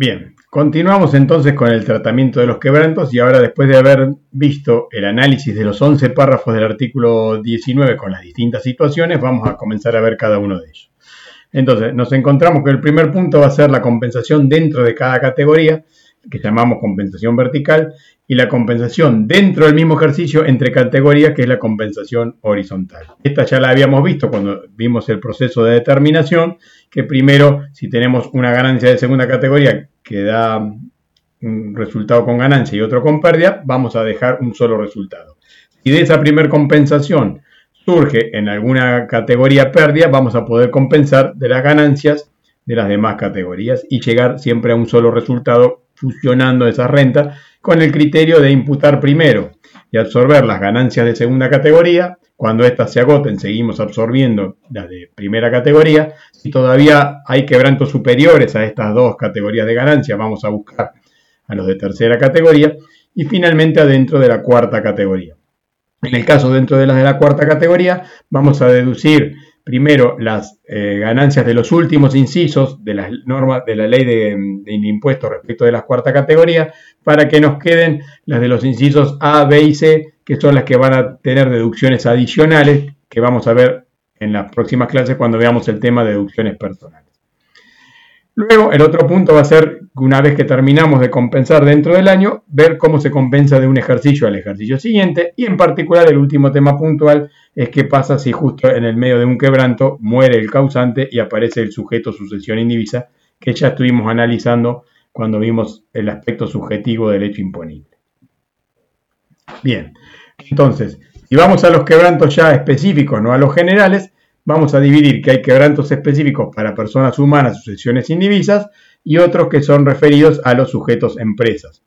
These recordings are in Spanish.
Bien, continuamos entonces con el tratamiento de los quebrantos y ahora después de haber visto el análisis de los 11 párrafos del artículo 19 con las distintas situaciones, vamos a comenzar a ver cada uno de ellos. Entonces, nos encontramos que el primer punto va a ser la compensación dentro de cada categoría, que llamamos compensación vertical, y la compensación dentro del mismo ejercicio entre categorías, que es la compensación horizontal. Esta ya la habíamos visto cuando vimos el proceso de determinación, que primero, si tenemos una ganancia de segunda categoría que da un resultado con ganancia y otro con pérdida, vamos a dejar un solo resultado. Si de esa primera compensación surge en alguna categoría pérdida, vamos a poder compensar de las ganancias de las demás categorías y llegar siempre a un solo resultado fusionando esas rentas con el criterio de imputar primero y absorber las ganancias de segunda categoría. Cuando éstas se agoten, seguimos absorbiendo las de primera categoría. Si todavía hay quebrantos superiores a estas dos categorías de ganancia, vamos a buscar a los de tercera categoría. Y finalmente adentro de la cuarta categoría. En el caso dentro de las de la cuarta categoría, vamos a deducir primero las eh, ganancias de los últimos incisos de las normas de la ley de, impuestos respecto de la cuarta categoría para que nos queden las de los incisos A, B y C, que son las que van a tener deducciones adicionales que vamos a ver en las próximas clases cuando veamos el tema de deducciones personales. Luego, el otro punto va a ser, una vez que terminamos de compensar dentro del año, ver cómo se compensa de un ejercicio al ejercicio siguiente. Y en particular, el último tema puntual es qué pasa si justo en el medio de un quebranto muere el causante y aparece el sujeto sucesión indivisa, que ya estuvimos analizando cuando vimos el aspecto subjetivo del hecho imponible. Bien, entonces, si vamos a los quebrantos ya específicos, no a los generales, vamos a dividir que hay quebrantos específicos para personas humanas, sucesiones indivisas, y otros que son referidos a los sujetos empresas.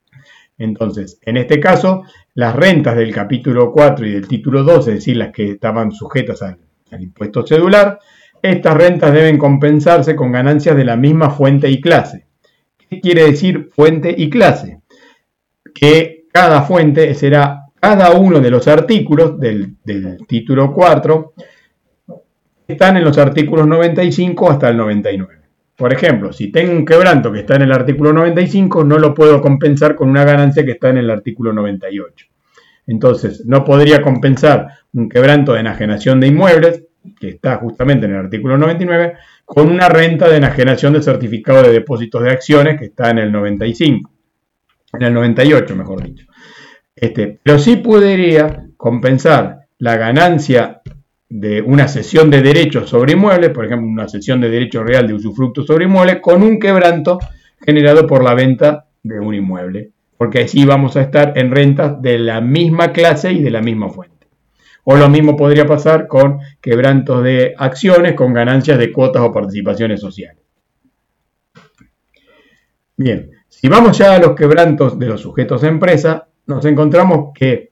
Entonces, en este caso, las rentas del capítulo 4 y del título 2, es decir, las que estaban sujetas al, impuesto cedular, estas rentas deben compensarse con ganancias de la misma fuente y clase. ¿Qué quiere decir fuente y clase? Que cada fuente será cada uno de los artículos del, del título 4 están en los artículos 95 hasta el 99. Por ejemplo, si tengo un quebranto que está en el artículo 95, no lo puedo compensar con una ganancia que está en el artículo 98. Entonces, no podría compensar un quebranto de enajenación de inmuebles, que está justamente en el artículo 99, con una renta de enajenación de certificado de depósitos de acciones, que está en el 95, en el 98, mejor dicho. Este, pero sí podría compensar la ganancia de una cesión de derechos sobre inmuebles, por ejemplo, una cesión de derecho real de usufructo sobre inmuebles, con un quebranto generado por la venta de un inmueble, porque así vamos a estar en rentas de la misma clase y de la misma fuente. O lo mismo podría pasar con quebrantos de acciones con ganancias de cuotas o participaciones sociales. Bien, si vamos ya a los quebrantos de los sujetos de empresa, nos encontramos que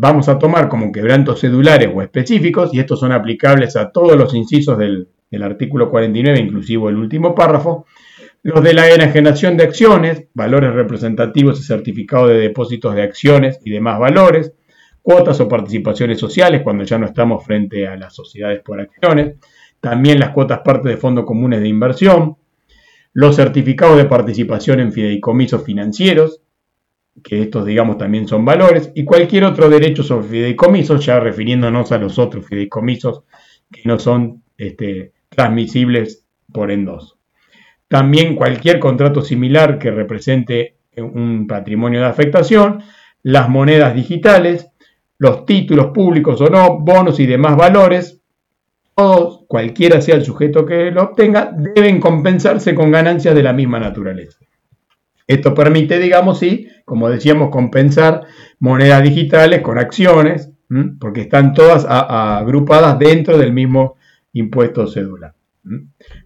vamos a tomar como quebrantos cedulares o específicos, y estos son aplicables a todos los incisos del, artículo 49, inclusive el último párrafo, los de la enajenación de acciones, valores representativos y certificados de depósitos de acciones y demás valores, cuotas o participaciones sociales cuando ya no estamos frente a las sociedades por acciones, también las cuotas parte de fondos comunes de inversión, los certificados de participación en fideicomisos financieros, que estos digamos también son valores, y cualquier otro derecho sobre fideicomisos, ya refiriéndonos a los otros fideicomisos que no son este, transmisibles por endoso. También cualquier contrato similar que represente un patrimonio de afectación, las monedas digitales, los títulos públicos o no, bonos y demás valores, todos, cualquiera sea el sujeto que lo obtenga, deben compensarse con ganancias de la misma naturaleza. Esto permite, digamos, sí, como decíamos, compensar monedas digitales con acciones, porque están todas agrupadas dentro del mismo impuesto cedular.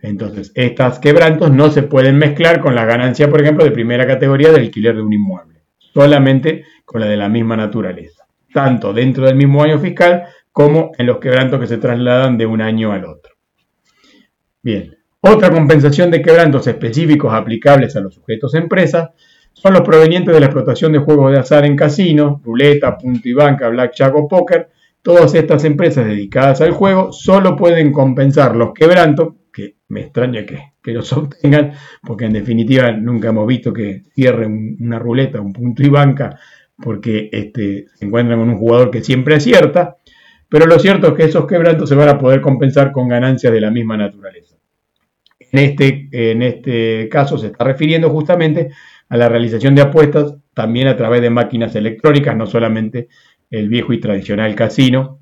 Entonces, estas quebrantos no se pueden mezclar con la ganancia, por ejemplo, de primera categoría de alquiler de un inmueble, solamente con la de la misma naturaleza, tanto dentro del mismo año fiscal como en los quebrantos que se trasladan de un año al otro. Bien, otra compensación de quebrantos específicos aplicables a los sujetos empresas son los provenientes de la explotación de juegos de azar en casino, ruleta, punto y banca, blackjack o póker. Todas estas empresas dedicadas al juego solo pueden compensar los quebrantos, que me extraña que, que los obtengan, porque en definitiva nunca hemos visto que cierren una ruleta, un punto y banca, porque este, se encuentran con un jugador que siempre acierta, pero lo cierto es que esos quebrantos se van a poder compensar con ganancias de la misma naturaleza. En este, en este caso se está refiriendo justamente a la realización de apuestas también a través de máquinas electrónicas, no solamente el viejo y tradicional casino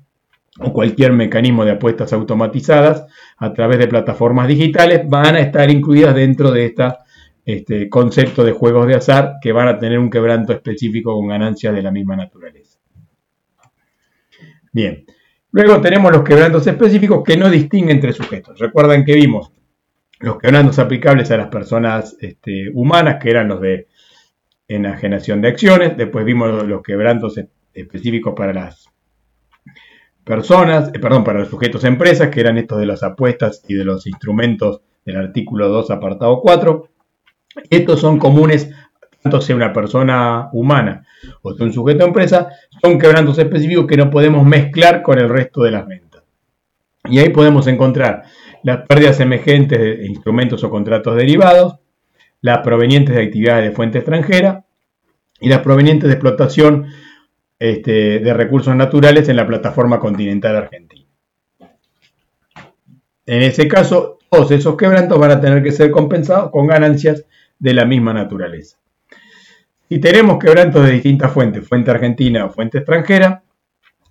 o cualquier mecanismo de apuestas automatizadas a través de plataformas digitales van a estar incluidas dentro de este concepto de juegos de azar que van a tener un quebranto específico con ganancias de la misma naturaleza. Bien, luego tenemos los quebrantos específicos que no distinguen entre sujetos. Recuerdan que vimos los quebrantos aplicables a las personas este, humanas, que eran los de enajenación de acciones, después vimos los quebrantos específicos para las personas, eh, perdón, para los sujetos empresas, que eran estos de las apuestas y de los instrumentos del artículo 2, apartado 4. Estos son comunes, tanto sea una persona humana o sea un sujeto empresa, son quebrantos específicos que no podemos mezclar con el resto de las ventas. Y ahí podemos encontrar las pérdidas emergentes de instrumentos o contratos derivados, las provenientes de actividades de fuente extranjera y las provenientes de explotación este, de recursos naturales en la plataforma continental argentina. En ese caso, todos esos quebrantos van a tener que ser compensados con ganancias de la misma naturaleza. Si tenemos quebrantos de distintas fuentes, fuente argentina o fuente extranjera,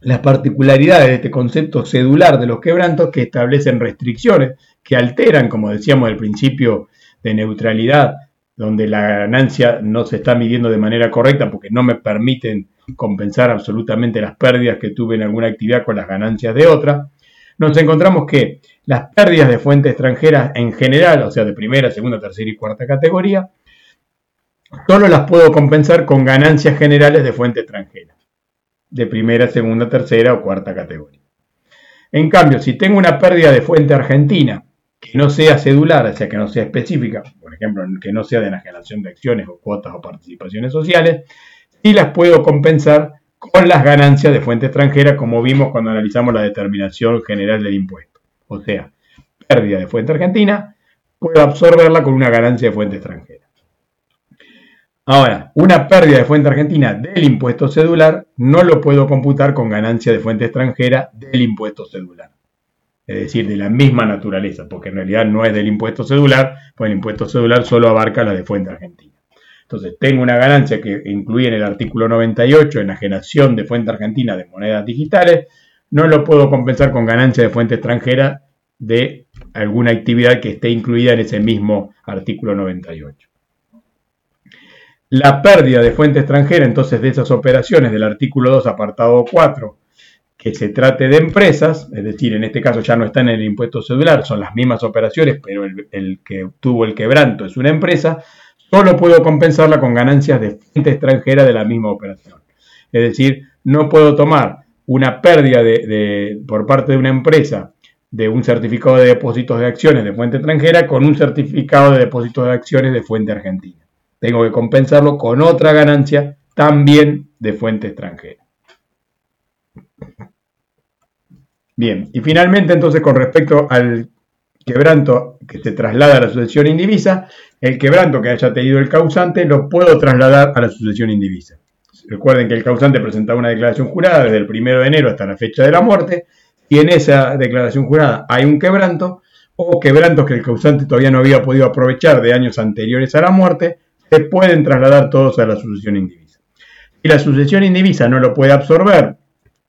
las particularidades de este concepto cedular de los quebrantos que establecen restricciones que alteran, como decíamos al principio, de neutralidad, donde la ganancia no se está midiendo de manera correcta porque no me permiten compensar absolutamente las pérdidas que tuve en alguna actividad con las ganancias de otra, nos encontramos que las pérdidas de fuentes extranjeras en general, o sea, de primera, segunda, tercera y cuarta categoría, solo las puedo compensar con ganancias generales de fuente extranjera, de primera, segunda, tercera o cuarta categoría. En cambio, si tengo una pérdida de fuente argentina que no sea cedular, o sea, que no sea específica, por ejemplo, que no sea de enajenación de acciones o cuotas o participaciones sociales, y las puedo compensar con las ganancias de fuente extranjera, como vimos cuando analizamos la determinación general del impuesto. O sea, pérdida de fuente argentina, puedo absorberla con una ganancia de fuente extranjera. Ahora, una pérdida de fuente argentina del impuesto cedular no lo puedo computar con ganancia de fuente extranjera del impuesto cedular. Es decir, de la misma naturaleza, porque en realidad no es del impuesto cedular, pues el impuesto cedular solo abarca la de fuente argentina. Entonces, tengo una ganancia que incluye en el artículo 98 enajenación de fuente argentina de monedas digitales, no lo puedo compensar con ganancia de fuente extranjera de alguna actividad que esté incluida en ese mismo artículo 98. La pérdida de fuente extranjera, entonces, de esas operaciones del artículo 2, apartado 4, que se trate de empresas, es decir, en este caso ya no están en el impuesto cedular, son las mismas operaciones, pero el, el que tuvo el quebranto es una empresa, solo puedo compensarla con ganancias de fuente extranjera de la misma operación. Es decir, no puedo tomar una pérdida de, por parte de una empresa de un certificado de depósitos de acciones de fuente extranjera con un certificado de depósitos de acciones de fuente argentina. Tengo que compensarlo con otra ganancia también de fuente extranjera. Bien, y finalmente entonces con respecto al quebranto que se traslada a la sucesión indivisa, el quebranto que haya tenido el causante lo puedo trasladar a la sucesión indivisa. Recuerden que el causante presentaba una declaración jurada desde el 1 de enero hasta la fecha de la muerte, y en esa declaración jurada hay un quebranto, o quebrantos que el causante todavía no había podido aprovechar de años anteriores a la muerte, se pueden trasladar todos a la sucesión indivisa. Si la sucesión indivisa no lo puede absorber,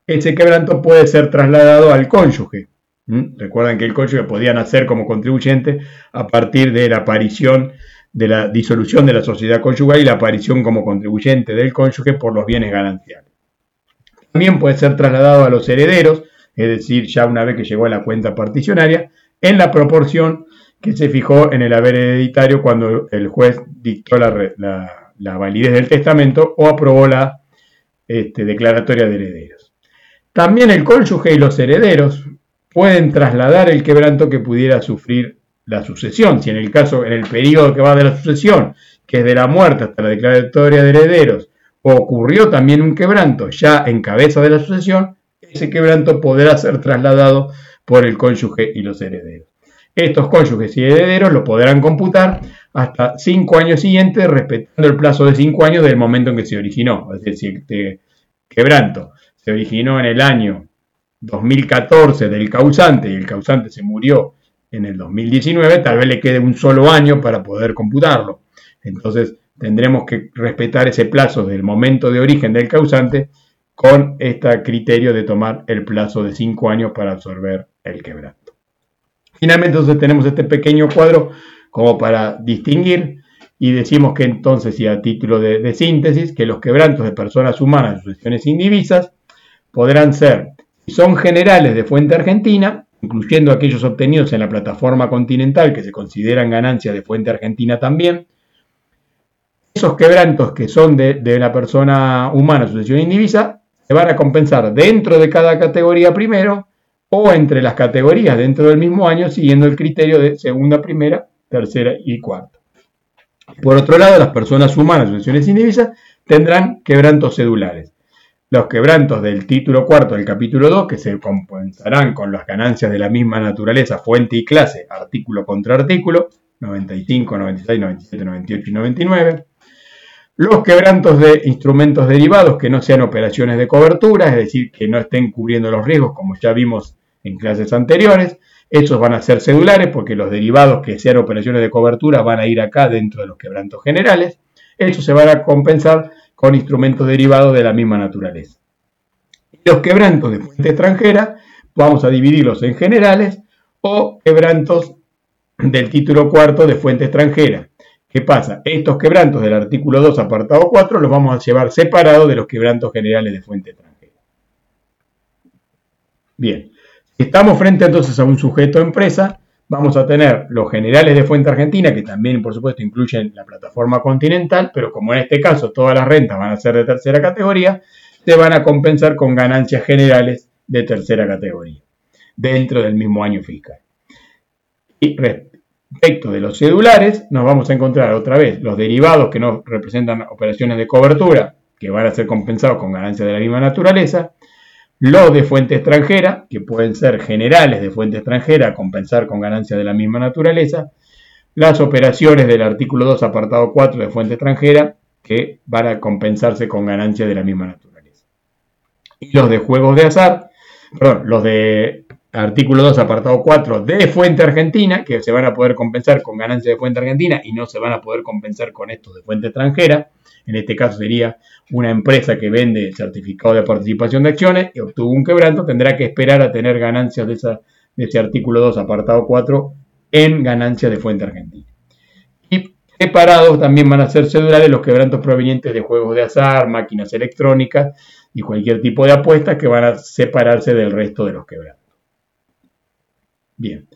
ese quebranto puede ser trasladado al cónyuge, ¿Mm? Recuerdan que el cónyuge podía nacer como contribuyente a partir de la aparición de la disolución de la sociedad conyugal y la aparición como contribuyente del cónyuge por los bienes gananciales. También puede ser trasladado a los herederos, es decir, ya una vez que llegó a la cuenta particionaria, en la proporción que se fijó en el haber hereditario cuando el juez dictó la, validez del testamento o aprobó la este, declaratoria de herederos. También el cónyuge y los herederos pueden trasladar el quebranto que pudiera sufrir la sucesión. Si en el caso, en el periodo que va de la sucesión, que es de la muerte hasta la declaratoria de herederos, ocurrió también un quebranto ya en cabeza de la sucesión, ese quebranto podrá ser trasladado por el cónyuge y los herederos. Estos cónyuges y herederos lo podrán computar hasta cinco años siguientes, respetando el plazo de cinco años del momento en que se originó. Es decir, este quebranto se originó en el año 2014 del causante y el causante se murió en el 2019, tal vez le quede un solo año para poder computarlo. Entonces tendremos que respetar ese plazo del momento de origen del causante con este criterio de tomar el plazo de cinco años para absorber el quebranto. Finalmente entonces tenemos este pequeño cuadro como para distinguir y decimos que entonces, y a título de, síntesis, que los quebrantos de personas humanas en sucesiones indivisas podrán ser, si son generales de fuente argentina, incluyendo aquellos obtenidos en la plataforma continental que se consideran ganancias de fuente argentina también. Esos quebrantos que son de, la persona humana, sucesión indivisa, se van a compensar dentro de cada categoría primero o entre las categorías dentro del mismo año siguiendo el criterio de segunda, primera, tercera y cuarta. Por otro lado, las personas humanas, sucesiones indivisas, tendrán quebrantos cedulares los quebrantos del título cuarto del capítulo 2, que se compensarán con las ganancias de la misma naturaleza, fuente y clase, artículo contra artículo, 95, 96, 97, 98 y 99. Los quebrantos de instrumentos derivados que no sean operaciones de cobertura, es decir, que no estén cubriendo los riesgos, como ya vimos en clases anteriores. Esos van a ser cedulares porque los derivados que sean operaciones de cobertura van a ir acá dentro de los quebrantos generales. Estos se van a compensar con instrumentos derivados de la misma naturaleza. Los quebrantos de fuente extranjera vamos a dividirlos en generales o quebrantos del título cuarto de fuente extranjera. ¿Qué pasa? Estos quebrantos del artículo 2, apartado 4, los vamos a llevar separados de los quebrantos generales de fuente extranjera. Bien, estamos frente entonces a un sujeto empresa, vamos a tener los generales de fuente argentina, que también por supuesto incluyen la plataforma continental, pero como en este caso todas las rentas van a ser de tercera categoría, se van a compensar con ganancias generales de tercera categoría dentro del mismo año fiscal. Y respecto de los cedulares, nos vamos a encontrar otra vez los derivados que nos representan operaciones de cobertura, que van a ser compensados con ganancias de la misma naturaleza, los de fuente extranjera, que pueden ser generales de fuente extranjera, compensar con ganancias de la misma naturaleza, las operaciones del artículo 2, apartado 4 de fuente extranjera, que van a compensarse con ganancias de la misma naturaleza. Y los de juegos de azar, perdón, los de artículo 2, apartado 4 de fuente argentina, que se van a poder compensar con ganancias de fuente argentina y no se van a poder compensar con estos de fuente extranjera. En este caso sería una empresa que vende certificado de participación de acciones y obtuvo un quebranto, tendrá que esperar a tener ganancias de, esa, de ese artículo 2, apartado 4, en ganancias de fuente argentina. Y separados también van a ser cedulares los quebrantos provenientes de juegos de azar, máquinas electrónicas y cualquier tipo de apuestas que van a separarse del resto de los quebrantos. Bien.